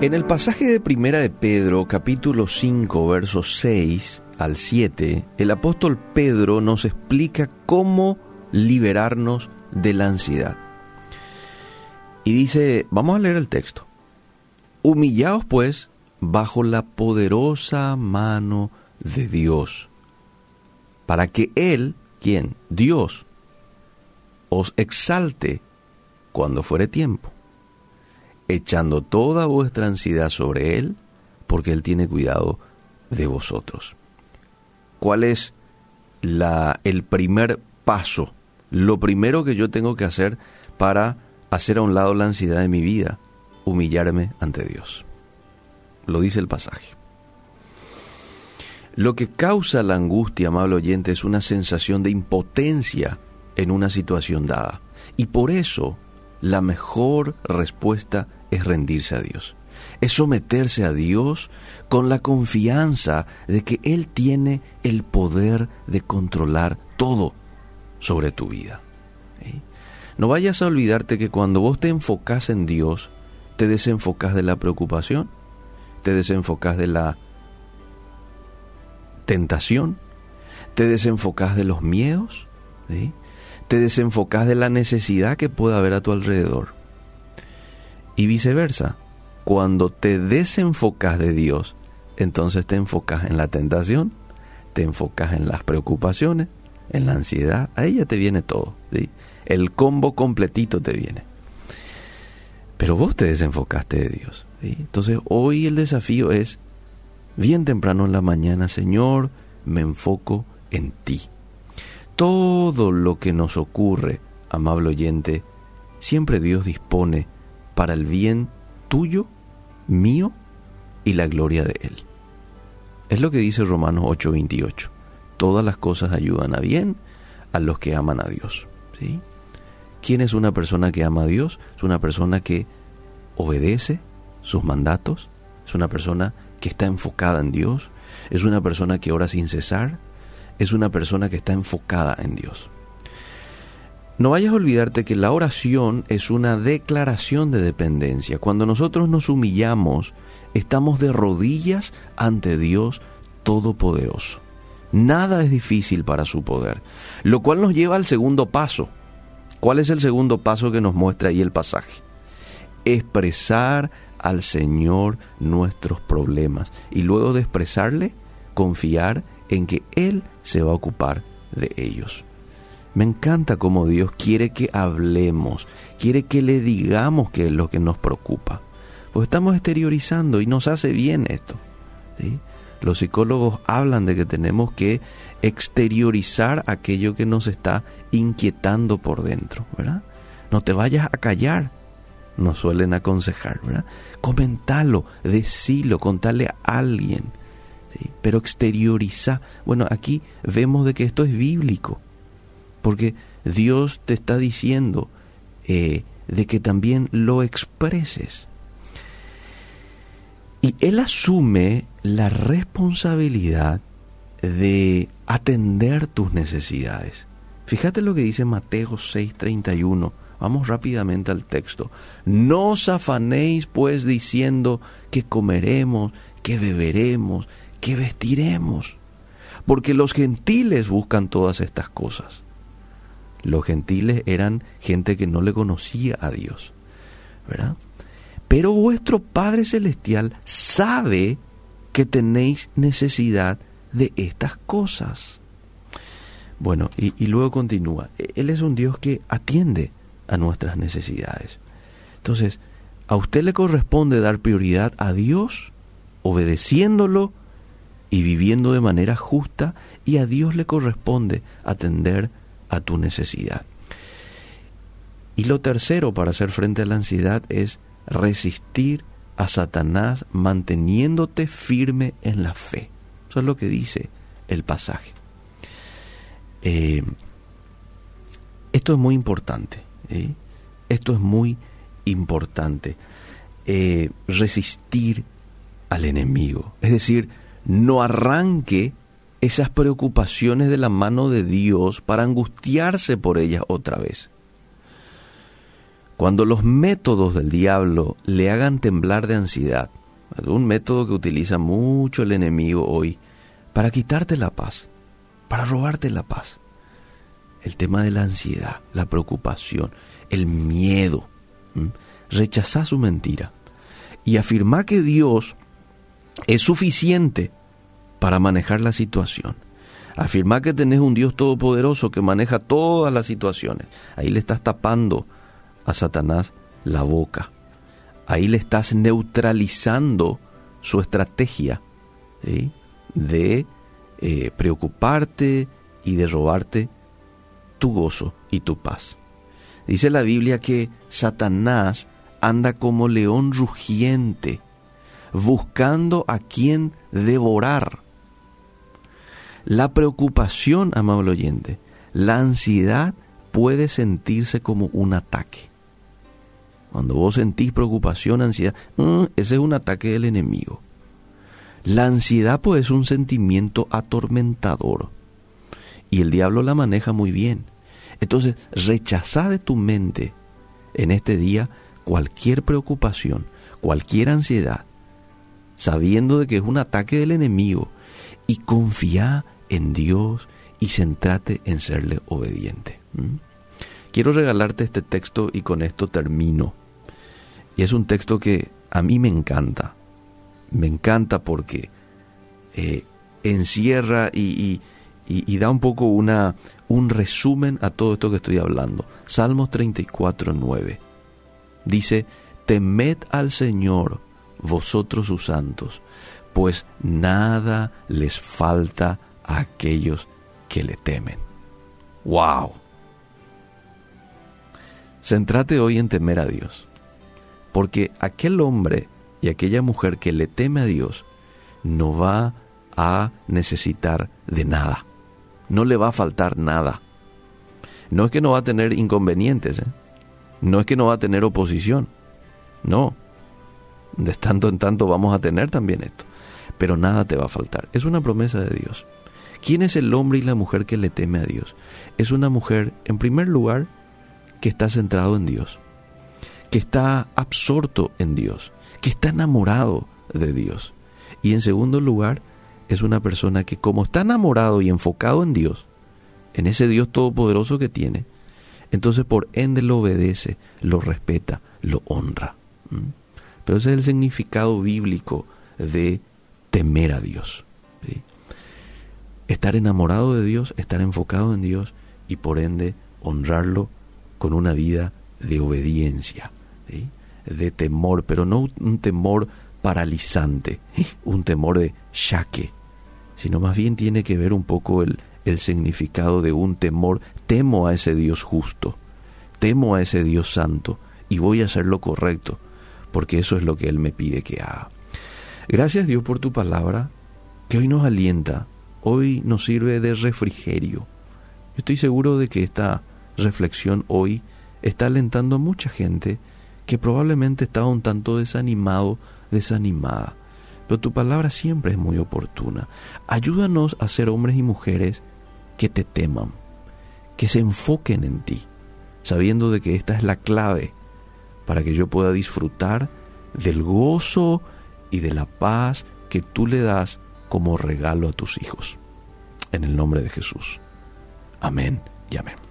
En el pasaje de Primera de Pedro, capítulo 5, versos 6 al 7, el apóstol Pedro nos explica cómo liberarnos de la ansiedad. Y dice, vamos a leer el texto. Humillaos pues bajo la poderosa mano de Dios, para que Él, quien, Dios, os exalte cuando fuere tiempo echando toda vuestra ansiedad sobre Él, porque Él tiene cuidado de vosotros. ¿Cuál es la, el primer paso? Lo primero que yo tengo que hacer para hacer a un lado la ansiedad de mi vida, humillarme ante Dios. Lo dice el pasaje. Lo que causa la angustia, amable oyente, es una sensación de impotencia en una situación dada. Y por eso la mejor respuesta es rendirse a Dios. Es someterse a Dios con la confianza de que Él tiene el poder de controlar todo sobre tu vida. No vayas a olvidarte que cuando vos te enfocas en Dios, te desenfocas de la preocupación, te desenfocas de la tentación, te desenfocas de los miedos, te desenfocas de la necesidad que pueda haber a tu alrededor. Y viceversa, cuando te desenfocas de Dios, entonces te enfocas en la tentación, te enfocas en las preocupaciones, en la ansiedad, a ella te viene todo, el combo completito te viene. Pero vos te desenfocaste de Dios. Entonces hoy el desafío es, bien temprano en la mañana, Señor, me enfoco en ti todo lo que nos ocurre, amable oyente, siempre Dios dispone para el bien tuyo, mío y la gloria de Él. Es lo que dice Romanos 8:28. Todas las cosas ayudan a bien a los que aman a Dios. ¿sí? ¿Quién es una persona que ama a Dios? Es una persona que obedece sus mandatos, es una persona que está enfocada en Dios, es una persona que ora sin cesar, es una persona que está enfocada en Dios. No vayas a olvidarte que la oración es una declaración de dependencia. Cuando nosotros nos humillamos, estamos de rodillas ante Dios Todopoderoso. Nada es difícil para su poder, lo cual nos lleva al segundo paso. ¿Cuál es el segundo paso que nos muestra ahí el pasaje? Expresar al Señor nuestros problemas y luego de expresarle, confiar en que Él se va a ocupar de ellos. Me encanta cómo Dios quiere que hablemos, quiere que le digamos qué es lo que nos preocupa. Pues estamos exteriorizando y nos hace bien esto. Los psicólogos hablan de que tenemos que exteriorizar aquello que nos está inquietando por dentro, ¿verdad? No te vayas a callar, nos suelen aconsejar, ¿verdad? Comentalo, decilo, contale a alguien pero exterioriza. Bueno, aquí vemos de que esto es bíblico, porque Dios te está diciendo eh, de que también lo expreses. Y Él asume la responsabilidad de atender tus necesidades. Fíjate lo que dice Mateo 6:31. Vamos rápidamente al texto. No os afanéis pues diciendo que comeremos, que beberemos, ¿qué vestiremos? Porque los gentiles buscan todas estas cosas. Los gentiles eran gente que no le conocía a Dios, ¿verdad? Pero vuestro Padre Celestial sabe que tenéis necesidad de estas cosas. Bueno, y, y, luego continúa. Él es un Dios que atiende a nuestras necesidades. Entonces, a usted le corresponde dar prioridad a Dios, obedeciéndolo y viviendo de manera justa y a Dios le corresponde atender a tu necesidad. Y lo tercero para hacer frente a la ansiedad es resistir a Satanás manteniéndote firme en la fe. Eso es lo que dice el pasaje. Eh, esto es muy importante. Esto es muy importante. Eh, resistir al enemigo. Es decir, no arranque esas preocupaciones de la mano de Dios para angustiarse por ellas otra vez. cuando los métodos del diablo le hagan temblar de ansiedad, un método que utiliza mucho el enemigo hoy para quitarte la paz, para robarte la paz. El tema de la ansiedad, la preocupación, el miedo. Rechaza su mentira y afirma que Dios es suficiente para manejar la situación. Afirma que tenés un Dios todopoderoso que maneja todas las situaciones. Ahí le estás tapando a Satanás la boca. Ahí le estás neutralizando su estrategia de eh, preocuparte y de robarte tu gozo y tu paz. Dice la Biblia que Satanás anda como león rugiente, buscando a quien devorar. La preocupación, amable oyente, la ansiedad puede sentirse como un ataque. Cuando vos sentís preocupación, ansiedad, mm, ese es un ataque del enemigo. La ansiedad pues es un sentimiento atormentador y el diablo la maneja muy bien. Entonces, rechaza de tu mente en este día cualquier preocupación, cualquier ansiedad, sabiendo de que es un ataque del enemigo y confía en Dios y centrate en serle obediente. Quiero regalarte este texto y con esto termino. Y es un texto que a mí me encanta. Me encanta porque eh, encierra y, da un poco una, un resumen a todo esto que estoy hablando. Salmos 34, 9. Dice, temed al Señor, vosotros sus santos, pues nada les falta a aquellos que le temen. ¡Wow! Centrate hoy en temer a Dios, porque aquel hombre y aquella mujer que le teme a Dios no va a necesitar de nada, no le va a faltar nada. No es que no va a tener inconvenientes, ¿eh? no es que no va a tener oposición, no, de tanto en tanto vamos a tener también esto, pero nada te va a faltar, es una promesa de Dios. ¿Quién es el hombre y la mujer que le teme a Dios? Es una mujer, en primer lugar, que está centrado en Dios, que está absorto en Dios, que está enamorado de Dios. Y en segundo lugar, es una persona que como está enamorado y enfocado en Dios, en ese Dios todopoderoso que tiene, entonces por ende lo obedece, lo respeta, lo honra. Pero ese es el significado bíblico de temer a Dios. Estar enamorado de Dios, estar enfocado en Dios y por ende honrarlo con una vida de obediencia, de temor, pero no un temor paralizante, un temor de shaque, sino más bien tiene que ver un poco el, el significado de un temor, temo a ese Dios justo, temo a ese Dios santo y voy a hacer lo correcto, porque eso es lo que Él me pide que haga. Gracias Dios por tu palabra, que hoy nos alienta, hoy nos sirve de refrigerio. Yo estoy seguro de que esta reflexión hoy está alentando a mucha gente que probablemente estaba un tanto desanimado, desanimada. Pero tu palabra siempre es muy oportuna. Ayúdanos a ser hombres y mujeres que te teman, que se enfoquen en ti, sabiendo de que esta es la clave para que yo pueda disfrutar del gozo y de la paz que tú le das como regalo a tus hijos. En el nombre de Jesús. Amén y amén.